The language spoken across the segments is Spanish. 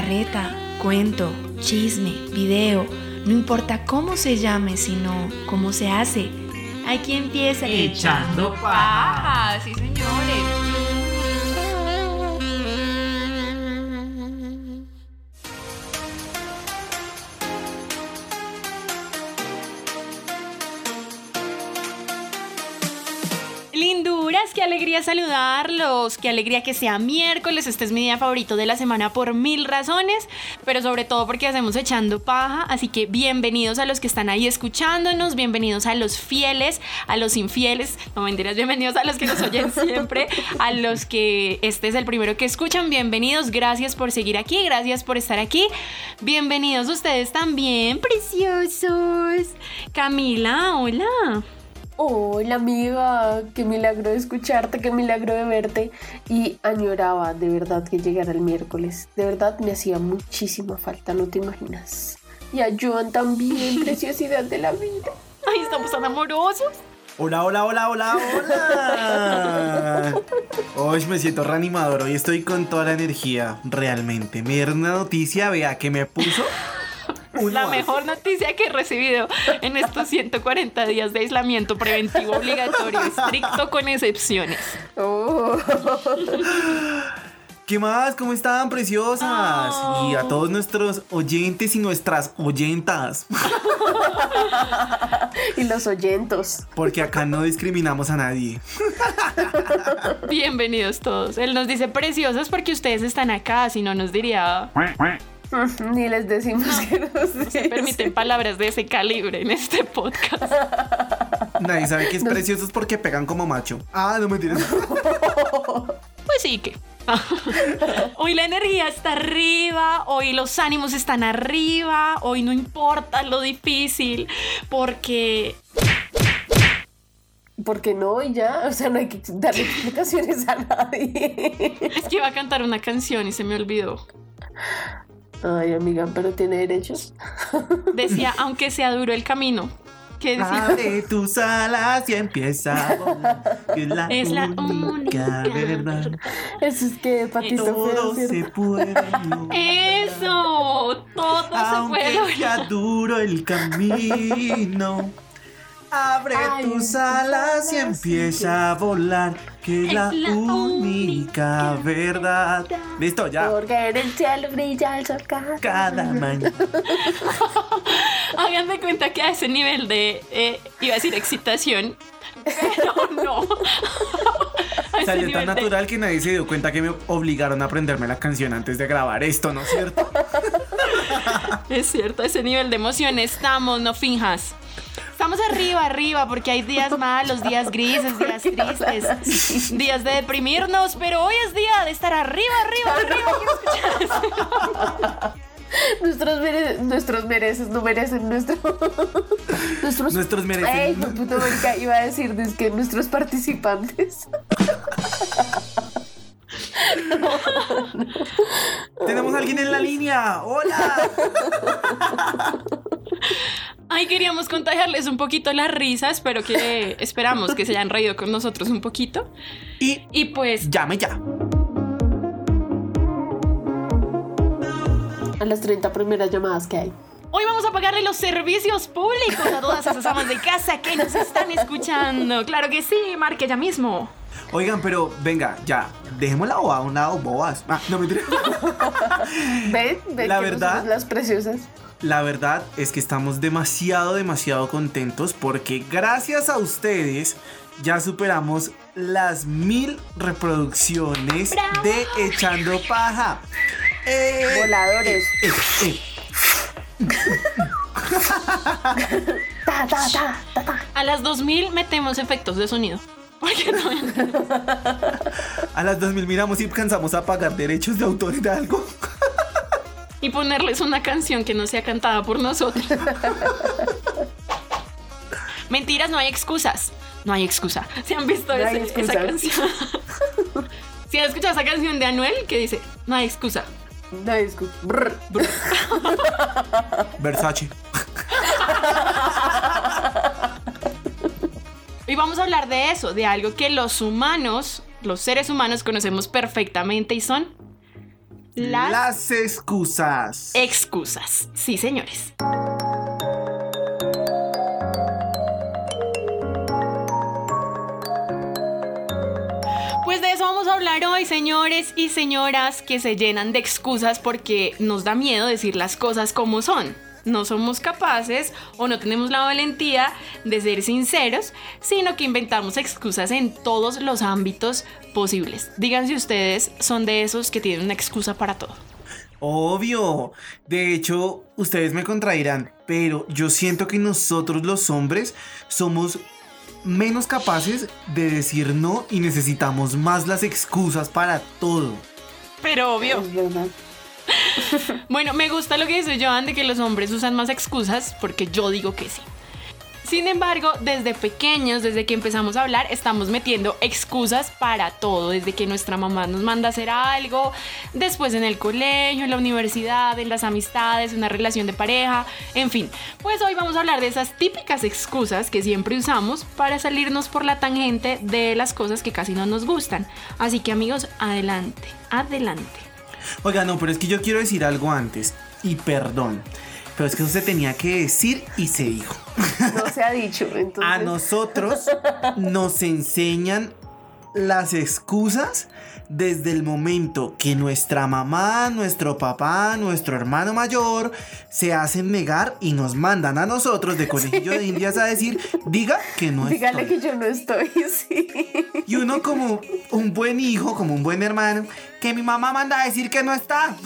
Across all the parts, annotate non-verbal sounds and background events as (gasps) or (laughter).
Carreta, cuento, chisme, video, no importa cómo se llame, sino cómo se hace. Aquí empieza Echando paja. sí señores. Alegría saludarlos, qué alegría que sea miércoles, este es mi día favorito de la semana por mil razones, pero sobre todo porque hacemos echando paja, así que bienvenidos a los que están ahí escuchándonos, bienvenidos a los fieles, a los infieles, no mentiras, bienvenidos a los que nos oyen siempre, a los que este es el primero que escuchan, bienvenidos, gracias por seguir aquí, gracias por estar aquí, bienvenidos ustedes también, preciosos. Camila, hola. Hola amiga, qué milagro de escucharte, qué milagro de verte y añoraba de verdad que llegara el miércoles. De verdad me hacía muchísima falta, no te imaginas. Y a Joan también, (laughs) preciosidad de la vida. Ay, estamos tan amorosos. Hola, hola, hola, hola, hola. (laughs) Hoy me siento reanimador, hoy estoy con toda la energía, realmente. Me dieron una noticia, vea, que me puso... La más. mejor noticia que he recibido en estos 140 días de aislamiento preventivo obligatorio, estricto con excepciones. Oh. ¿Qué más? ¿Cómo están, preciosas? Oh. Y a todos nuestros oyentes y nuestras oyentas. y los oyentos. Porque acá no discriminamos a nadie. Bienvenidos todos. Él nos dice preciosos porque ustedes están acá, si no nos diría. Ni les decimos que nos Se permiten palabras de ese calibre en este podcast. (laughs) Nadie sabe que es preciosos porque pegan como macho. Ah, no me entiendes. (laughs) Pues sí que. (laughs) Hoy la energía está arriba, hoy los ánimos están arriba, hoy no importa lo difícil, porque Porque no, y ya, o sea, no hay que darle explicaciones a nadie. es que iba a cantar una canción y se me olvidó. Ay, amiga, pero tiene derechos. Decía, (laughs) aunque sea duro el camino. ¿Qué decía? Abre tus alas y empieza a volar, que la Es la única única verdad. Eso es que patito feo, Todo ¿cierto? se puede lograr. (laughs) Eso, todo se puede Aunque sea duro el camino. Abre Ay, tus alas y empieza a volar, que Es la, la única única verdad. Listo, ya. Porque en el cielo brilla el sol cada, Cada mañana. (laughs) Hagan de cuenta que a ese nivel de, eh, iba a decir excitación, pero no. (laughs) Salió tan de- natural que nadie se dio cuenta que me obligaron a aprenderme la canción antes de grabar esto, ¿no es cierto? (laughs) Es cierto, a ese nivel de emoción estamos, no finjas. Estamos arriba, arriba, porque hay días malos, días (laughs) grises, días tristes, días de deprimirnos, pero hoy es día de estar arriba, arriba, arriba. (laughs) Nuestros, mere- nuestros mereces no merecen nuestro. (laughs) nuestros. Nuestros merecen- Ey, mi puto marica, iba a decir es que nuestros participantes. Tenemos a alguien en la línea. Hola. Ay, queríamos contagiarles un poquito la risa, espero que, (laughs) esperamos que se hayan reído con nosotros un poquito. Y Y pues, llame ya. A las 30 primeras llamadas que hay. Hoy vamos a pagarle los servicios públicos a todas esas amas de casa que nos están escuchando. Claro que sí, marque ya mismo. Oigan, pero venga, ya, dejemos la boba a un lado, bobas. Ah, no mentira. (laughs) ¿Ven? ¿Ven La que verdad- las preciosas? La verdad es que estamos demasiado, demasiado contentos porque gracias a ustedes ya superamos las mil reproducciones ¡Bravo! de Echando Paja. Eh, Voladores. eh, eh. Ta, ta, ta, ta, ta. A las 2000 metemos efectos de sonido. Porque no- A las 2000 miramos y alcanzamos a pagar derechos de autor de algo. Y ponerles una canción que no sea cantada por nosotros. (laughs) Mentiras, no hay excusas. No hay excusa. ¿Se han visto No hay ese- esa canción? (laughs) ¿Se han escuchado esa canción de Anuel que dice, no hay excusa? No. Brr, brr. (laughs) Versace. Hoy vamos a hablar de eso, de algo que los humanos, los seres humanos conocemos perfectamente y son las, Las excusas. excusas. Sí, señores. Pues de eso vamos a hablar hoy, señores y señoras que se llenan de excusas porque nos da miedo decir las cosas como son. No somos capaces o no tenemos la valentía de ser sinceros, sino que inventamos excusas en todos los ámbitos posibles. Digan si ustedes son de esos que tienen una excusa para todo. Obvio. De hecho, ustedes me contradirán, pero yo siento que nosotros los hombres somos menos capaces de decir no y necesitamos más las excusas para todo. Pero obvio. (laughs) Bueno, me gusta lo que dice Joan de que los hombres usan más excusas porque yo digo que sí. Sin embargo, desde pequeños, desde que empezamos a hablar, estamos metiendo excusas para todo, desde que nuestra mamá nos manda a hacer algo, después en el colegio, en la universidad, en las amistades, una relación de pareja, en fin. Pues hoy vamos a hablar de esas típicas excusas que siempre usamos para salirnos por la tangente de las cosas que casi no nos gustan. Así que amigos, adelante, adelante. Oiga, no, pero es que yo quiero decir algo antes. Y perdón. Pero es que eso se tenía que decir y se dijo. No se ha dicho. (laughs) Entonces, A nosotros nos enseñan las excusas desde el momento que nuestra mamá, nuestro papá, nuestro hermano mayor se hacen negar y nos mandan a nosotros de conejillo de indias a decir, diga que no Dígale estoy". que yo no estoy, (laughs) sí. Y uno como un buen hijo, como un buen hermano, que mi mamá manda a decir que no está.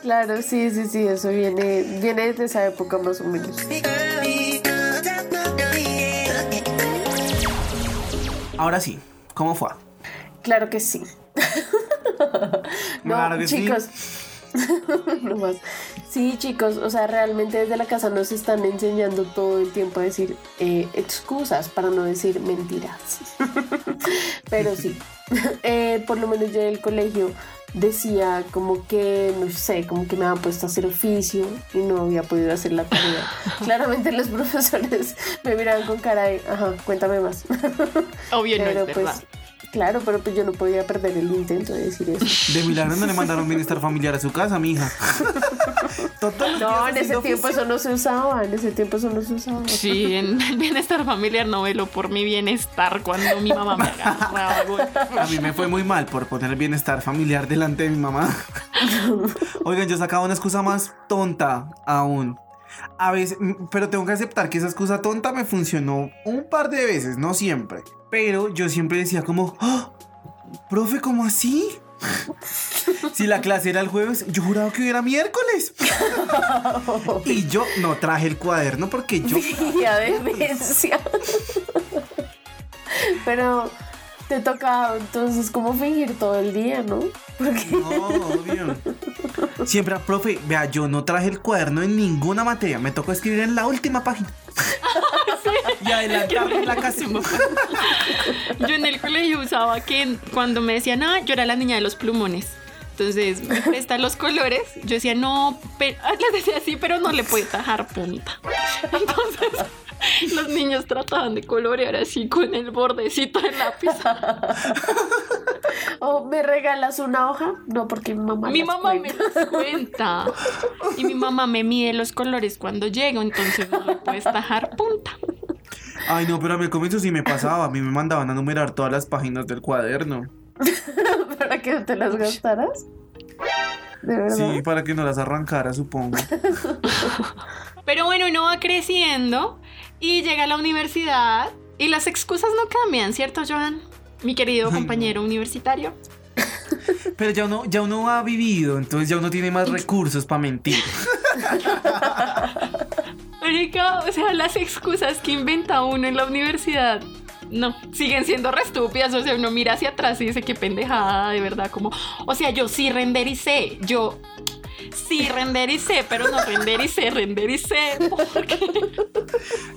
Claro, sí, sí, sí, eso viene, viene de esa época más o menos. Ahora sí, ¿cómo fue? Claro que sí. (laughs) no, Claro que sí. chicos. (laughs) no más. Sí, chicos, o sea, realmente desde la casa nos están enseñando todo el tiempo a decir eh, excusas para no decir mentiras. (laughs) Pero sí, Eh, por lo menos yo en el colegio decía como que, no sé, como que me habían puesto a hacer oficio y no había podido hacer la tarea. (laughs) Claramente los profesores (laughs) me miraban con cara de, ajá, cuéntame más. Obvio no Pero es verdad. Claro, pero pues yo no podía perder el intento de decir eso. (laughs) De milagro no le mandaron bienestar familiar a su casa, mija. (laughs) Días No, en ese tiempo oficio. eso no se usaba, en ese tiempo eso no se usaba. Sí, en el (laughs) bienestar familiar no velo por mi bienestar cuando mi mamá me agarraba. A mí me fue muy mal por poner el bienestar familiar delante de mi mamá. Oigan, yo sacaba una excusa más tonta aún. A veces, pero tengo que aceptar que esa excusa tonta me funcionó un par de veces, no siempre. Pero yo siempre decía como, "Ah, profe, ¿cómo así? (laughs) Si la clase era el jueves, yo juraba que era miércoles. (laughs) Y yo no traje el cuaderno porque yo... Día de. (laughs) Pero te toca entonces como fingir todo el día, ¿no? Porque No, obvio. Siempre, profe, vea, yo no traje el cuaderno en ninguna materia. Me tocó escribir en la última página. Y la casi. Yo en el colegio usaba que cuando me decían, ah, yo era la niña de los plumones. Entonces, me presta los colores. Yo decía, no, pero, les decía así, pero no le puede tajar punta. (laughs) Entonces, (laughs) los niños trataban de colorear así con el bordecito del lápiz. (laughs) o me regalas una hoja, no porque mi mamá Mi las mamá me cuenta. las cuenta. Y mi mamá me mide los colores cuando llego, entonces no le puedes tajar punta. Ay, no, pero a mí al comienzo sí me pasaba. A mí me mandaban a numerar todas las páginas del cuaderno. (laughs) ¿Para que no te las gastaras? ¿De verdad? Sí, para que no las arrancara, supongo. Pero bueno, uno va creciendo y llega a la universidad y las excusas no cambian, ¿cierto, Joan? Mi querido compañero universitario. (laughs) Pero ya uno, ya uno ha vivido, entonces ya uno tiene más recursos para mentir. (laughs) Marica, o sea, las excusas que inventa uno en la universidad. No, siguen siendo re estúpidas. O sea, uno mira hacia atrás y dice qué pendejada, de verdad. Como, o sea, yo sí rendericé. Yo sí rendericé, pero no rendericé, rendericé. Porque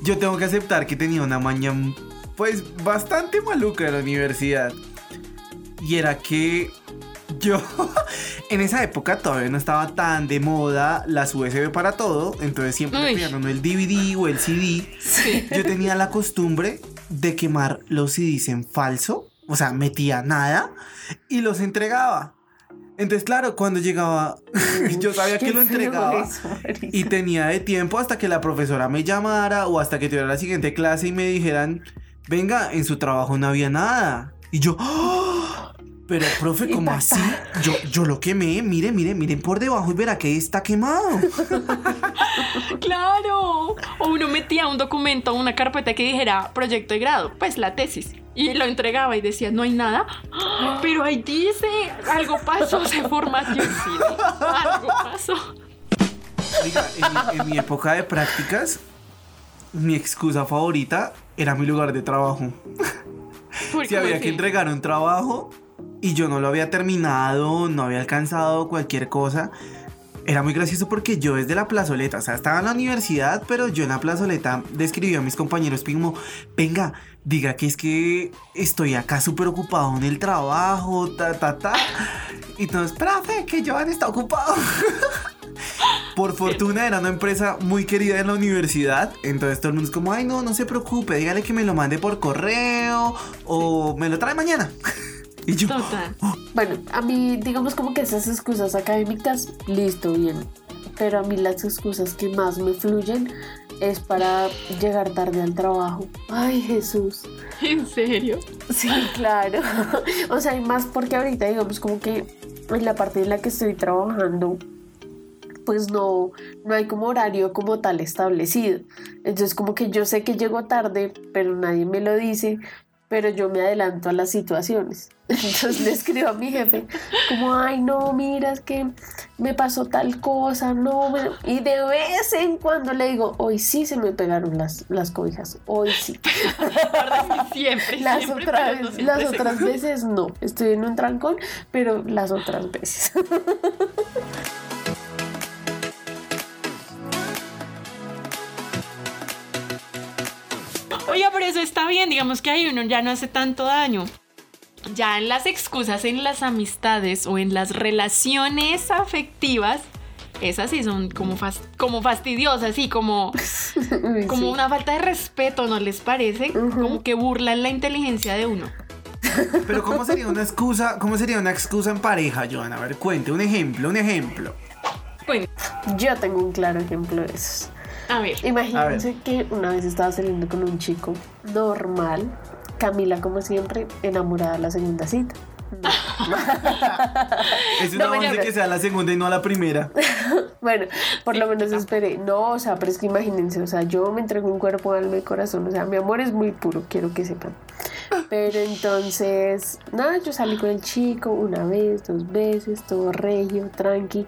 Yo tengo que aceptar que tenía una maña, pues, bastante maluca en la universidad. Y era que yo, (laughs) en esa época todavía no estaba tan de moda las USB para todo. Entonces siempre me el DVD o el CD. Sí. Yo tenía la costumbre de quemar los CDs en falso. O sea, metía nada y los entregaba. Entonces, claro, cuando llegaba, (laughs) yo sabía que lo entregaba. Y tenía de tiempo hasta que la profesora me llamara o hasta que tuviera la siguiente clase y me dijeran, venga, en su trabajo no había nada. Y yo, "Ah, pero profe, ¿cómo así? Yo, yo lo quemé, mire, mire, miren por debajo y verá que está quemado. Claro. O uno metía un documento, una carpeta que dijera proyecto de grado, pues la tesis. Y lo entregaba y decía, no hay nada. (gasps) Pero ahí dice, algo pasó, se formateó el CD. Algo pasó. Oiga, en, mi- en mi época de prácticas, mi excusa favorita era mi lugar de trabajo. (laughs) Si había que entregar un trabajo y yo no lo había terminado, no había alcanzado cualquier cosa, era muy gracioso porque yo desde la plazoleta, o sea, estaba en la universidad, pero yo en la plazoleta describí a mis compañeros como, venga, diga que es que estoy acá súper ocupado en el trabajo, ta, ta, ta. Y entonces, profe, que Joan está ocupado. (laughs) Por fortuna era una empresa muy querida en la universidad, entonces todo el mundo es como, ay no, no se preocupe, dígale que me lo mande por correo o me lo trae mañana. (laughs) Y yo, Total. Bueno, a mí, digamos como que esas excusas académicas, listo, bien. Pero a mí las excusas que más me fluyen es para llegar tarde al trabajo. Ay, Jesús. ¿En serio? Sí, claro. (laughs) O sea, y más porque ahorita, digamos, como que en la parte en la que estoy trabajando, pues no, no hay como horario como tal establecido. Entonces, como que yo sé que llego tarde, pero nadie me lo dice, pero yo me adelanto a las situaciones. (laughs) Entonces le escribo a mi jefe, como, ay, no, mira, es que me pasó tal cosa, no, me-". y de vez en cuando le digo, hoy sí se me pegaron las, las cobijas, hoy sí. (laughs) Siempre, Las siempre, otras, pero no siempre las otras veces no. Estoy en un trancón, pero las otras veces. (laughs) Oiga, pero eso está bien, digamos que ahí uno ya no hace tanto daño. Ya en las excusas, en las amistades o en las relaciones afectivas, esas sí son como, fas- como fastidiosas, (laughs) sí, como, como sí. una falta de respeto, ¿no les parece? Como que burlan la inteligencia de uno. pero ¿cómo sería una excusa? ¿Cómo sería una excusa en pareja, Joana? A ver, cuente, un ejemplo, un ejemplo. Bueno, Yo tengo un claro ejemplo de esos. A ver. Imagínense que una vez estaba saliendo con un chico normal, Camila como siempre, enamorada de la segunda cita. (laughs) Es No, una mira, once que sea la segunda y no la primera. (laughs) Bueno, por Sí, lo menos esperé. No, o sea, pero es que imagínense, o sea, yo me entrego un cuerpo, alma y corazón. O sea, mi amor es muy puro, quiero que sepan. Pero entonces, nada, yo salí con el chico una vez, dos veces, todo regio, tranqui.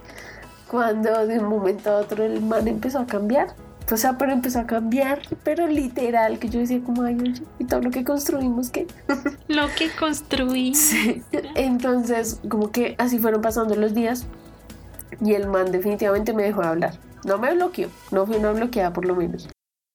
Cuando de un momento a otro el man empezó a cambiar. O sea, pero empezó a cambiar, pero literal, que yo decía como, ay, y todo lo que construimos, ¿qué? (laughs) Lo que construí. Entonces, como que así fueron pasando los días y el man definitivamente me dejó de hablar. No me bloqueó, no fui una bloqueada por lo menos.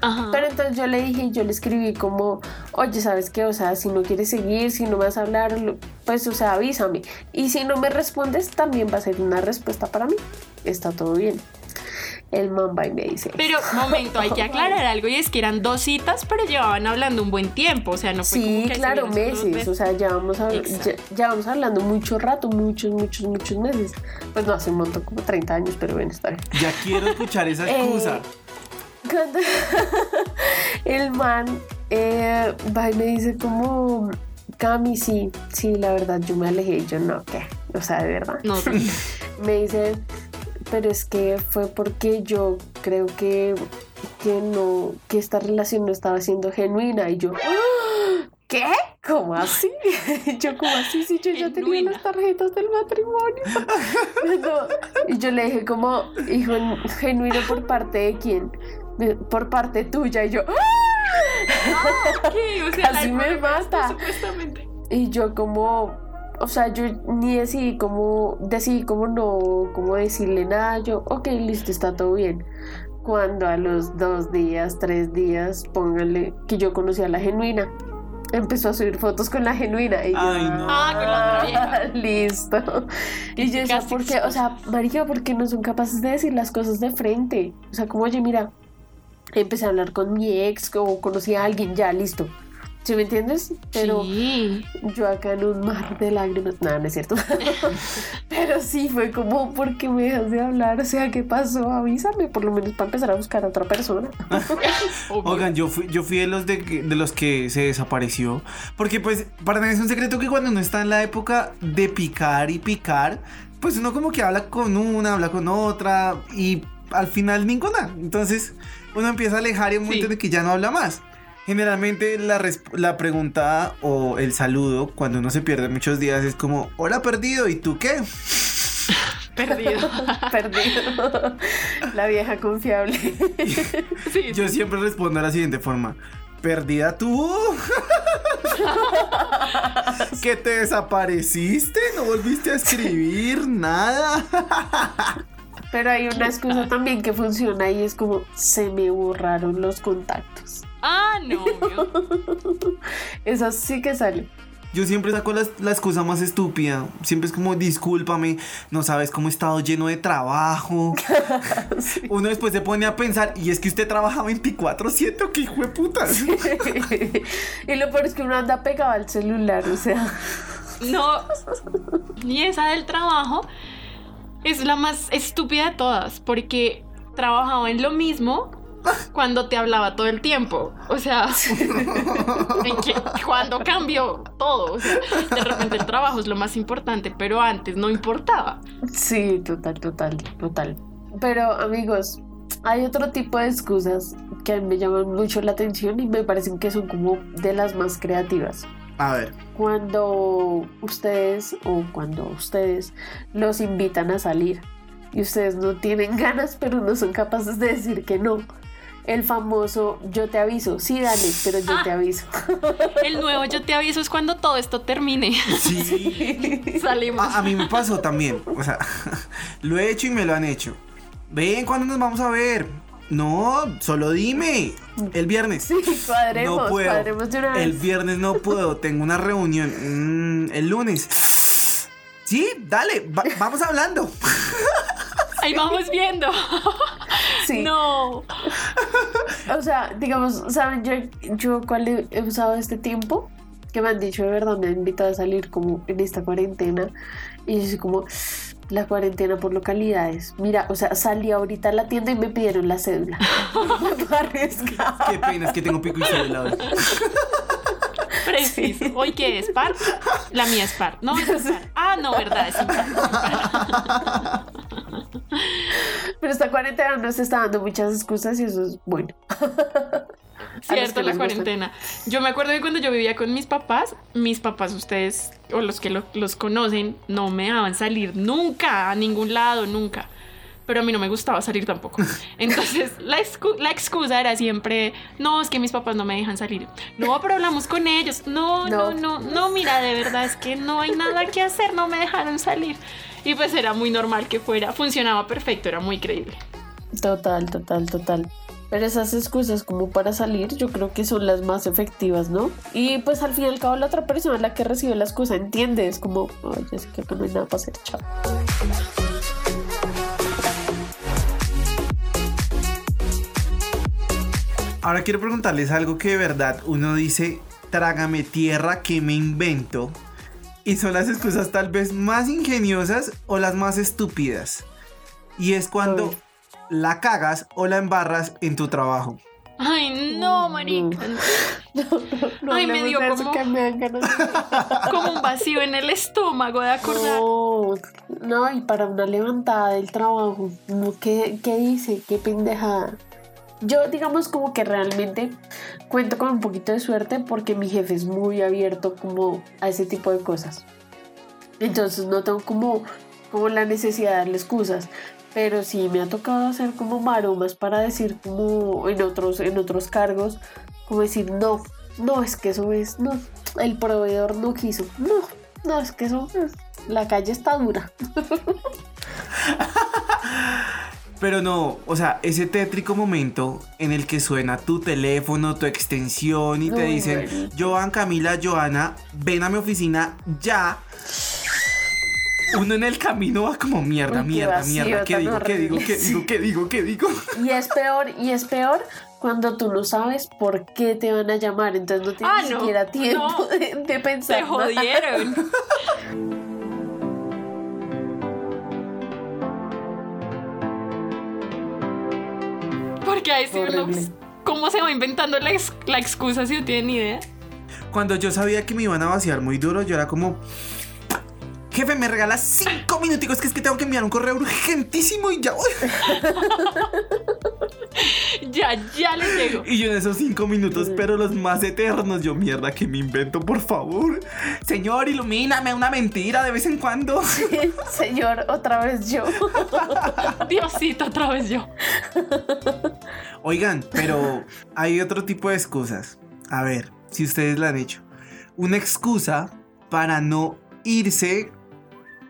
Ajá. Pero entonces yo le dije, yo le escribí como, oye, ¿sabes qué? O sea, si no quieres seguir, si no me vas a hablar, pues, o sea, avísame. Y si no me respondes, también va a ser una respuesta para mí. Está todo bien. El man va y me dice, Pero, momento, hay que (laughs) aclarar algo y es que eran dos citas, pero llevaban hablando un buen tiempo. O sea, no fue como sí, que se claro, meses. O sea, ya vamos, a, ya, Exacto. ya vamos hablando mucho rato, muchos, muchos, muchos meses. Pues no, hace un montón, como 30 años, pero bueno, está bien. Ya quiero escuchar esa Eh, excusa. Cuando (laughs) el man eh, va y me dice como, Cami, sí, sí, la verdad, yo me alejé. Y yo, no, ¿qué? O sea, de verdad. No, (laughs) Me dice, pero es que fue porque yo creo que, que no, que esta relación no estaba siendo genuina. Y yo, "¡Ah! (gasps) ¿qué? ¿Cómo así? (laughs) yo, ¿cómo así? Si yo ya tenía las tarjetas del matrimonio. No. Y yo le dije como, hijo, genuino por parte de quién? Por parte tuya. Y yo, "Ah". ¿qué? O sea, Casi (laughs) la me mata. Supuestamente. Y yo como, o sea, yo ni decidí cómo, decidí cómo no, cómo decirle nada, yo, ok, listo, está todo bien. Cuando a los dos días, tres días, pónganle que yo conocí a la genuina. Empezó a subir fotos con la genuina y yo, Ay, no. Ah, con la otra vieja. (laughs) listo. Y yo decía, ¿por qué? O sea, marica, ¿por qué no son capaces de decir las cosas de frente? O sea, como, oye, mira, empecé a hablar con mi ex o conocí a alguien, ya, listo. ¿Sí me entiendes? Pero Sí. yo acá en un mar de lágrimas. Nada, no es cierto. (laughs) Pero sí fue como, ¿por qué me dejas de hablar? O sea, ¿qué pasó? Avísame, por lo menos para empezar a buscar a otra persona. (laughs) Oigan, yo fui, yo fui de los de, que- de los que se desapareció. Porque pues, para nadie es un secreto que cuando uno está en la época de picar y picar, pues uno como que habla con una, habla con otra y al final ninguna. Entonces uno empieza a alejar y un momento Sí. de que ya no habla más. Generalmente la, la pregunta o el saludo cuando uno se pierde muchos días es como, hola perdido, ¿y tú qué? (laughs) Perdido. (laughs) Perdido. (laughs) La vieja confiable. Sí, Yo siempre respondo de la siguiente forma. ¿Perdida tú? ¿Que te desapareciste? ¿No volviste a escribir nada? Pero hay una excusa también que funciona y es como, se me borraron los contactos. Ah, no. (laughs) Esa sí que sale. Yo siempre saco la, la excusa más estúpida. Siempre es como, discúlpame, no sabes cómo he estado lleno de trabajo. (laughs) Uno después se pone a pensar, y es que usted trabaja 24-7 o qué hijo de putas. (laughs) y lo peor es que uno anda pegado al celular, o sea. No. Y esa del trabajo es la más estúpida de todas, porque trabajaba en lo mismo cuando te hablaba todo el tiempo. O sea, (laughs) ¿en qué- cuando cambió todo. O sea, de repente el trabajo es lo más importante, pero antes no importaba. Sí, total, total, total. Pero amigos, hay otro tipo de excusas que me llaman mucho la atención y me parecen que son como de las más creativas. A ver, Cuando ustedes o cuando ustedes los invitan a salir y ustedes no tienen (laughs) ganas pero no son capaces de decir que no. El famoso yo te aviso, sí dale, pero yo te aviso. (laughs) El nuevo yo te aviso es cuando todo esto termine. sí. (laughs) Salimos. A, a mí me pasó también. O sea, lo he hecho y me lo han hecho. Ven, ¿cuándo nos vamos a ver? No, solo dime. El viernes. Sí, cuadremos, no puedo. cuadremos de una vez. El viernes no puedo, tengo una reunión. Mm, el lunes. Sí, dale, va- vamos hablando. Ahí vamos viendo. Sí. No. O sea, digamos, ¿saben yo, yo cuál he, he usado este tiempo? Que me han dicho de verdad, me han invitado a salir como en esta cuarentena. Y yo soy como, la cuarentena por localidades. Mira, o sea, salí ahorita a la tienda y me pidieron la cédula. (laughs) (laughs) me puedo arriesgar. Qué pena, es que tengo pico y cédula hoy. (laughs) Preciso. ¿Hoy qué es? ¿Par? La mía es par. No, es par. Ah, no, verdad, es impar. Pero esta cuarentena nos está dando muchas excusas y eso es bueno. Cierto, la cuarentena. Yo me acuerdo que cuando yo vivía con mis papás, mis papás, ustedes o los que lo- los conocen, no me dejaban salir nunca a ningún lado, nunca. Pero a mí no me gustaba salir tampoco. (laughs) Entonces, la, excu- la excusa era siempre, no, es que mis papás no me dejan salir. No, pero hablamos con ellos. No, no, No. no, no, mira, de verdad es que no hay nada que hacer, no me dejaron salir. Y pues era muy normal que fuera, funcionaba perfecto, era muy creíble. Total, total, total. Pero esas excusas como para salir, yo creo que son las más efectivas, ¿no? Y pues al fin y al cabo la otra persona la que recibe la excusa entiende, es como, ay, ya sé que acá no hay nada para hacer, chao. Ahora quiero preguntarles algo que de verdad uno dice, trágame tierra que me invento. Y son las excusas tal vez más ingeniosas o las más estúpidas. Y es cuando. La cagas o la embarras en tu trabajo. Ay, no, marica. (laughs) No Ay, me dio como- que me dan ganas de- (laughs) Como un vacío en el estómago de acordar. No, no, y para una levantada del trabajo, ¿qué, ¿qué dice? ¿Qué pendejada? Yo digamos como que realmente cuento con un poquito de suerte porque mi jefe es muy abierto como a ese tipo de cosas. Entonces no tengo como, como la necesidad de darle excusas. Pero sí me ha tocado hacer como maromas para decir como en otros, en otros cargos, como decir no, no es que eso es, no, el proveedor no quiso, no, no es que eso, mm, la calle está dura. (laughs) Pero no, o sea, ese tétrico momento en el que suena tu teléfono, tu extensión y te Uy, dicen. Joan, Camila, Joana, ven a mi oficina ya. Uno en el camino va como mierda, Uy, mierda, vacío mierda. ¿Qué digo? ¿Qué digo? ¿Qué digo? ¿Qué digo? ¿Qué digo? (laughs) Y es peor, y es peor cuando tú no sabes por qué te van a llamar, entonces no tienes Ah, ni no, siquiera tiempo no. de, de pensar. Se nada. jodieron. (laughs) Porque ahí sí uno. ¿Cómo se va inventando la, ex- la excusa si no tiene ni idea? Cuando yo sabía que me iban a vaciar muy duro, yo era como... Jefe, me regalas cinco minuticos que es que tengo que enviar un correo urgentísimo y ya voy. (laughs) Ya, ya les llego. Y yo en esos cinco minutos, pero los más eternos, yo mierda que me invento, por favor. Señor, ilumíname una mentira de vez en cuando. (laughs) Señor, otra vez yo. (laughs) Diosito, otra vez yo. Oigan, pero hay otro tipo de excusas. A ver, si ustedes la han hecho. Una excusa para no irse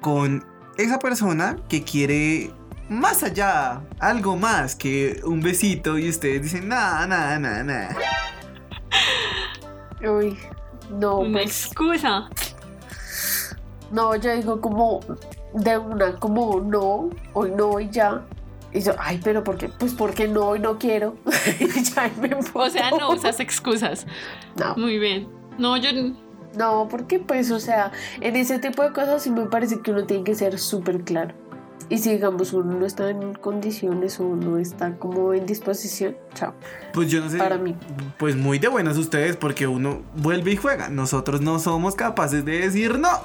con esa persona que quiere más allá, algo más que un besito y ustedes dicen, nada, nada, nada, nada. Uy, no, Una pues, excusa. no, yo digo como de una, como no, hoy no, hoy ya. Y yo, ay, pero ¿por qué? Pues porque no, hoy no quiero. (laughs) Y ya me O sea, no usas excusas. No. Muy bien. No, yo. No, porque pues, o sea, en ese tipo de cosas sí me parece que uno tiene que ser súper claro. Y si digamos uno no está en condiciones o no está como en disposición, chao. Pues yo no sé. Para mí. Pues muy de buenas ustedes porque uno vuelve y juega. Nosotros no somos capaces de decir no.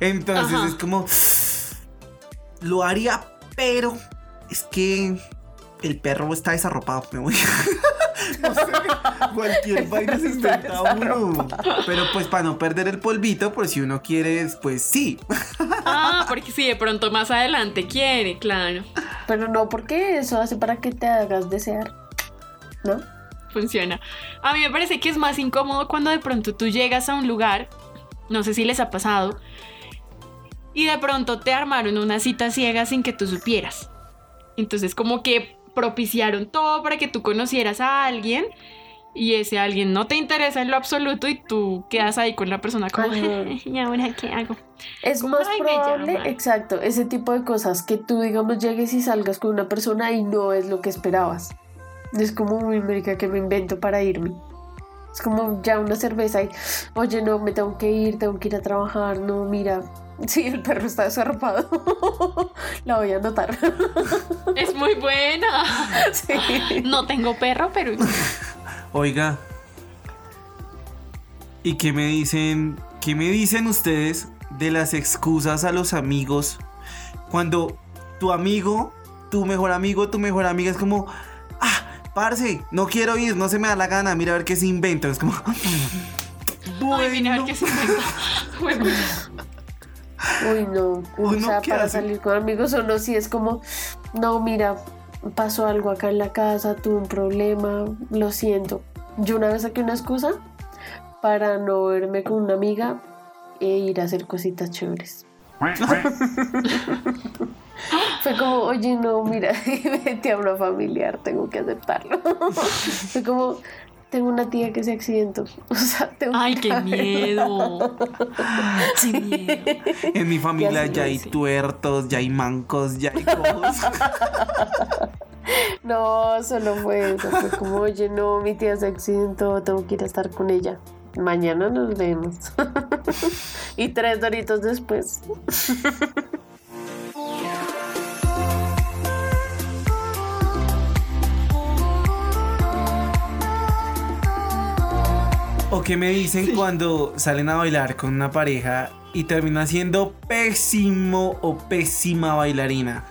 Entonces Ajá. es como... Lo haría, pero es que el perro está desarropado. Me voy. (laughs) (laughs) no sé. Cualquier (laughs) vaina se inventa uno. Pero pues para no perder el polvito, por si uno quiere, pues sí. (laughs) Ah, porque si de pronto más adelante quiere, claro. Pero no, porque eso hace para que te hagas desear. ¿No? Funciona. A mí me parece que es más incómodo cuando de pronto tú llegas a un lugar, no sé si les ha pasado, y de pronto te armaron una cita ciega sin que tú supieras. Entonces como que propiciaron todo para que tú conocieras a alguien y ese alguien no te interesa en lo absoluto y tú quedas ahí con la persona como. ¿y ahora qué hago? Es Como, más "Ay, me probable, llaman". exacto, ese tipo de cosas que tú, digamos, llegues y salgas con una persona y no es lo que esperabas. Es como muy marica que me invento para irme. Es como ya una cerveza y, oye, no, me tengo que ir, tengo que ir a trabajar, no, mira. (laughs) Sí, el perro está desarropado. (laughs) La voy a anotar. (laughs) Es muy buena. Sí. No tengo perro, pero Oiga. ¿Y qué me dicen? ¿Qué me dicen ustedes de las excusas a los amigos cuando tu amigo, tu mejor amigo, tu mejor amiga es como, parce, no quiero ir, no se me da la gana, mira a ver qué se inventa. Es como, (laughs) Ay, vine a ver bueno. qué se inventa. (laughs) Bueno, Uy, no. Uy, o sea, ¿qué para hace? salir con amigos o no, sí es como, no, mira, pasó algo acá en la casa, tuve un problema, lo siento. Yo una vez saqué una excusa para no verme con una amiga e ir a hacer cositas chéveres. (laughs) Fue como, oye, no, mira, vete a una familiar, tengo que aceptarlo. (laughs) Fue como, tengo una tía que se accidentó. (laughs) O sea, tengo Ay, que qué miedo. Qué miedo. En mi familia Ya hay tuertos, ya hay mancos, ya hay (laughs) cojos. No, solo fue eso. Fue como, oye, no, mi tía se accidentó, tengo que ir a estar con ella. Mañana nos vemos. y tres doritos después. O que me dicen cuando salen a bailar con una pareja y termina siendo pésimo o pésima bailarina.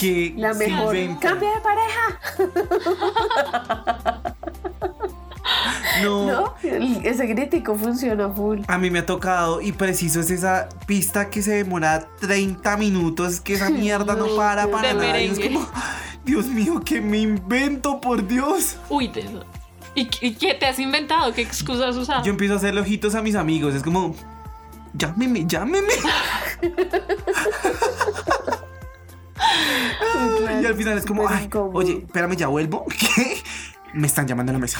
Que La mejor. ¡Cambia de pareja! No, ese crítico funciona full. A mí me ha tocado y preciso es esa pista que se demora 30 minutos, que esa mierda no, (laughs) No, para de para nada. Y es como, Dios mío, que me invento, por Dios. Uy, te... ¿Y, y qué te has inventado? ¿Qué excusas has usado? Yo empiezo a hacerle ojitos a mis amigos, es como, llámeme, llámeme. (laughs) (laughs) y al final es como, "Ay, incómodo. oye, espérame, ya vuelvo. (laughs) ¿Qué? Me están llamando a la mesa.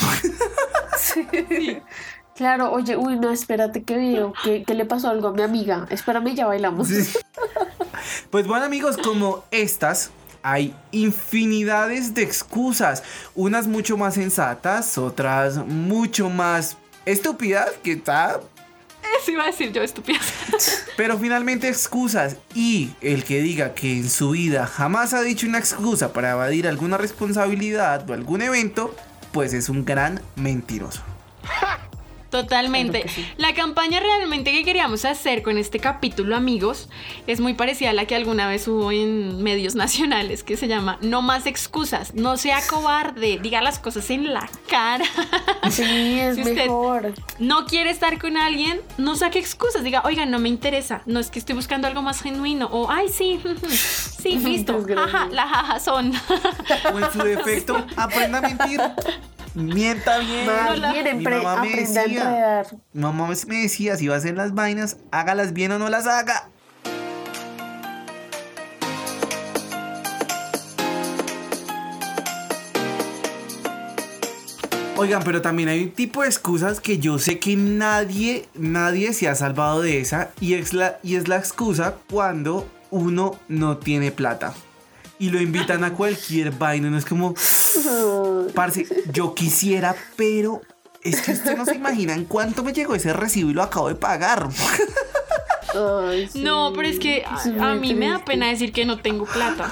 Claro, oye, uy, no, espérate que veo. que le pasó algo a mi amiga? Espérame, ya bailamos. Sí. Pues bueno amigos, como estas, hay infinidades de excusas. Unas mucho más sensatas, otras mucho más estúpidas, que está... (laughs) Eso iba a decir yo, estúpida. (laughs) Pero finalmente excusas. Y el que diga que en su vida jamás ha dicho una excusa para evadir alguna responsabilidad o algún evento, pues es un gran mentiroso. Totalmente. Claro que sí. La campaña realmente que queríamos hacer con este capítulo, amigos, es muy parecida a la que alguna vez hubo en medios nacionales, que se llama No más excusas, no sea cobarde, diga las cosas en la cara. (laughs) Sí, es Si usted- mejor. No quiere estar con alguien, no saque excusas, diga, oiga, no me interesa, no es que estoy buscando algo más genuino, o ay, sí, (laughs) sí, (laughs) listo, jaja, la jaja son. O en su defecto, aprenda a mentir. Mienta bien. Más bien, Mi mamá me decía. Mi mamá me me decía, si va a hacer las vainas, hágalas bien o no las haga. Oigan, pero también hay un tipo de excusas que yo sé que nadie, nadie se ha salvado de esa y es la, y es la excusa cuando uno no tiene plata. Y lo invitan a cualquier vaina, no es como, (laughs) Parce, yo quisiera, pero es que usted no se imagina en cuánto me llegó ese recibo y lo acabo de pagar. Ay, sí. No, pero es que a, mí me da pena decir que no tengo plata.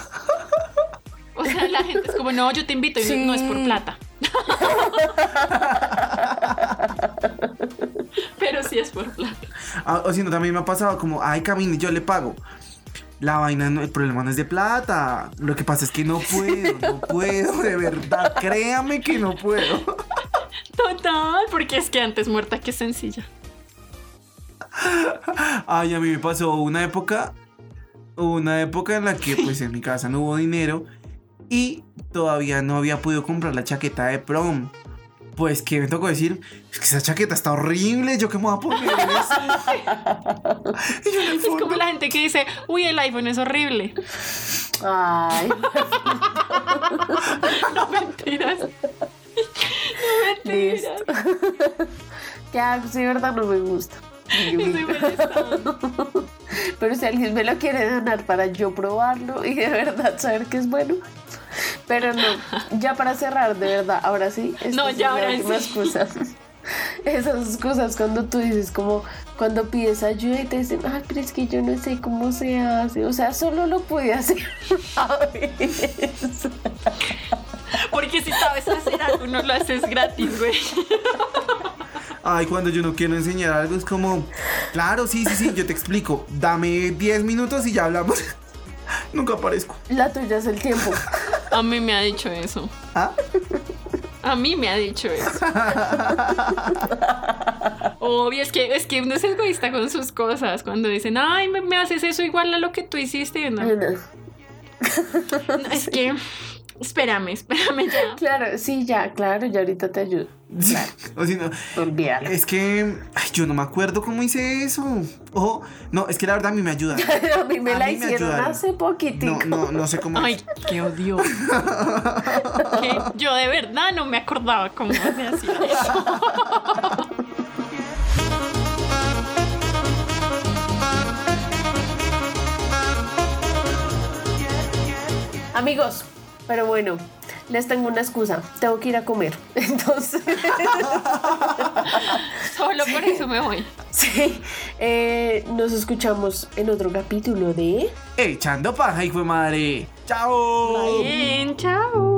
O sea, la gente es como, no, yo te invito y Sí. no es por plata. (laughs) Pero sí es por plata. Ah, o si no, también me ha pasado como, ay, camine, yo le pago. La vaina, no, el problema no es de plata. Lo que pasa es que no puedo, no puedo, de verdad. Créame que no puedo. Total, porque es que antes muerta que sencilla. Ay, a mí me pasó una época, una época en la que (laughs) pues en mi casa no hubo dinero y todavía no había podido comprar la chaqueta de prom. Pues que me tocó decir, es que esa chaqueta está horrible, yo qué me voy a poner eso. (laughs) y yo en el Es como la gente que dice, uy, el iPhone es horrible. Ay, (laughs) No mentiras. No listo. (laughs) mentiras. ¿Qué hago? Sí, de verdad no me gusta. Pero si alguien me lo quiere donar para yo probarlo y de verdad saber que es bueno. Pero no, ya para cerrar, de verdad, ahora sí. No, ya, ahora sí. excusa. (laughs) Esas excusas cuando tú dices como cuando pides ayuda y te dicen, ay, pero es que yo no sé cómo se hace. O sea, solo lo pude hacer (laughs) una vez. Porque si sabes hacer algo, no lo haces gratis, güey. Ay, cuando yo no quiero enseñar algo es como, claro, sí, sí, sí, yo te explico. Dame 10 minutos y ya hablamos. (laughs) Nunca aparezco. La tuya es el tiempo. A mí me ha dicho eso. ¿Ah? A mí me ha dicho eso. Obvio, es que, es que uno es egoísta con sus cosas. Cuando dicen, ay, me, me haces eso igual a lo que tú hiciste. Ay, no. "No, es que, espérame, espérame ya. Claro, sí, ya, claro, ya ahorita te ayudo. Claro, (laughs) O si no, olvídalo. es que ay, yo no me acuerdo cómo hice eso. Ojo, no, es que la verdad a mí me ayuda. (laughs) a mí me A la mí hicieron hace poquitico. No, no, no sé cómo. Ay, qué odio. (laughs) Que yo de verdad no me acordaba cómo se hacía eso. Amigos, pero bueno, les tengo una excusa. Tengo que ir a comer. (laughs) Entonces, (laughs) Solo por eso me voy. sí, eh, nos escuchamos en otro capítulo de... Echando paja, hijo de madre. Chao. Bien, chao.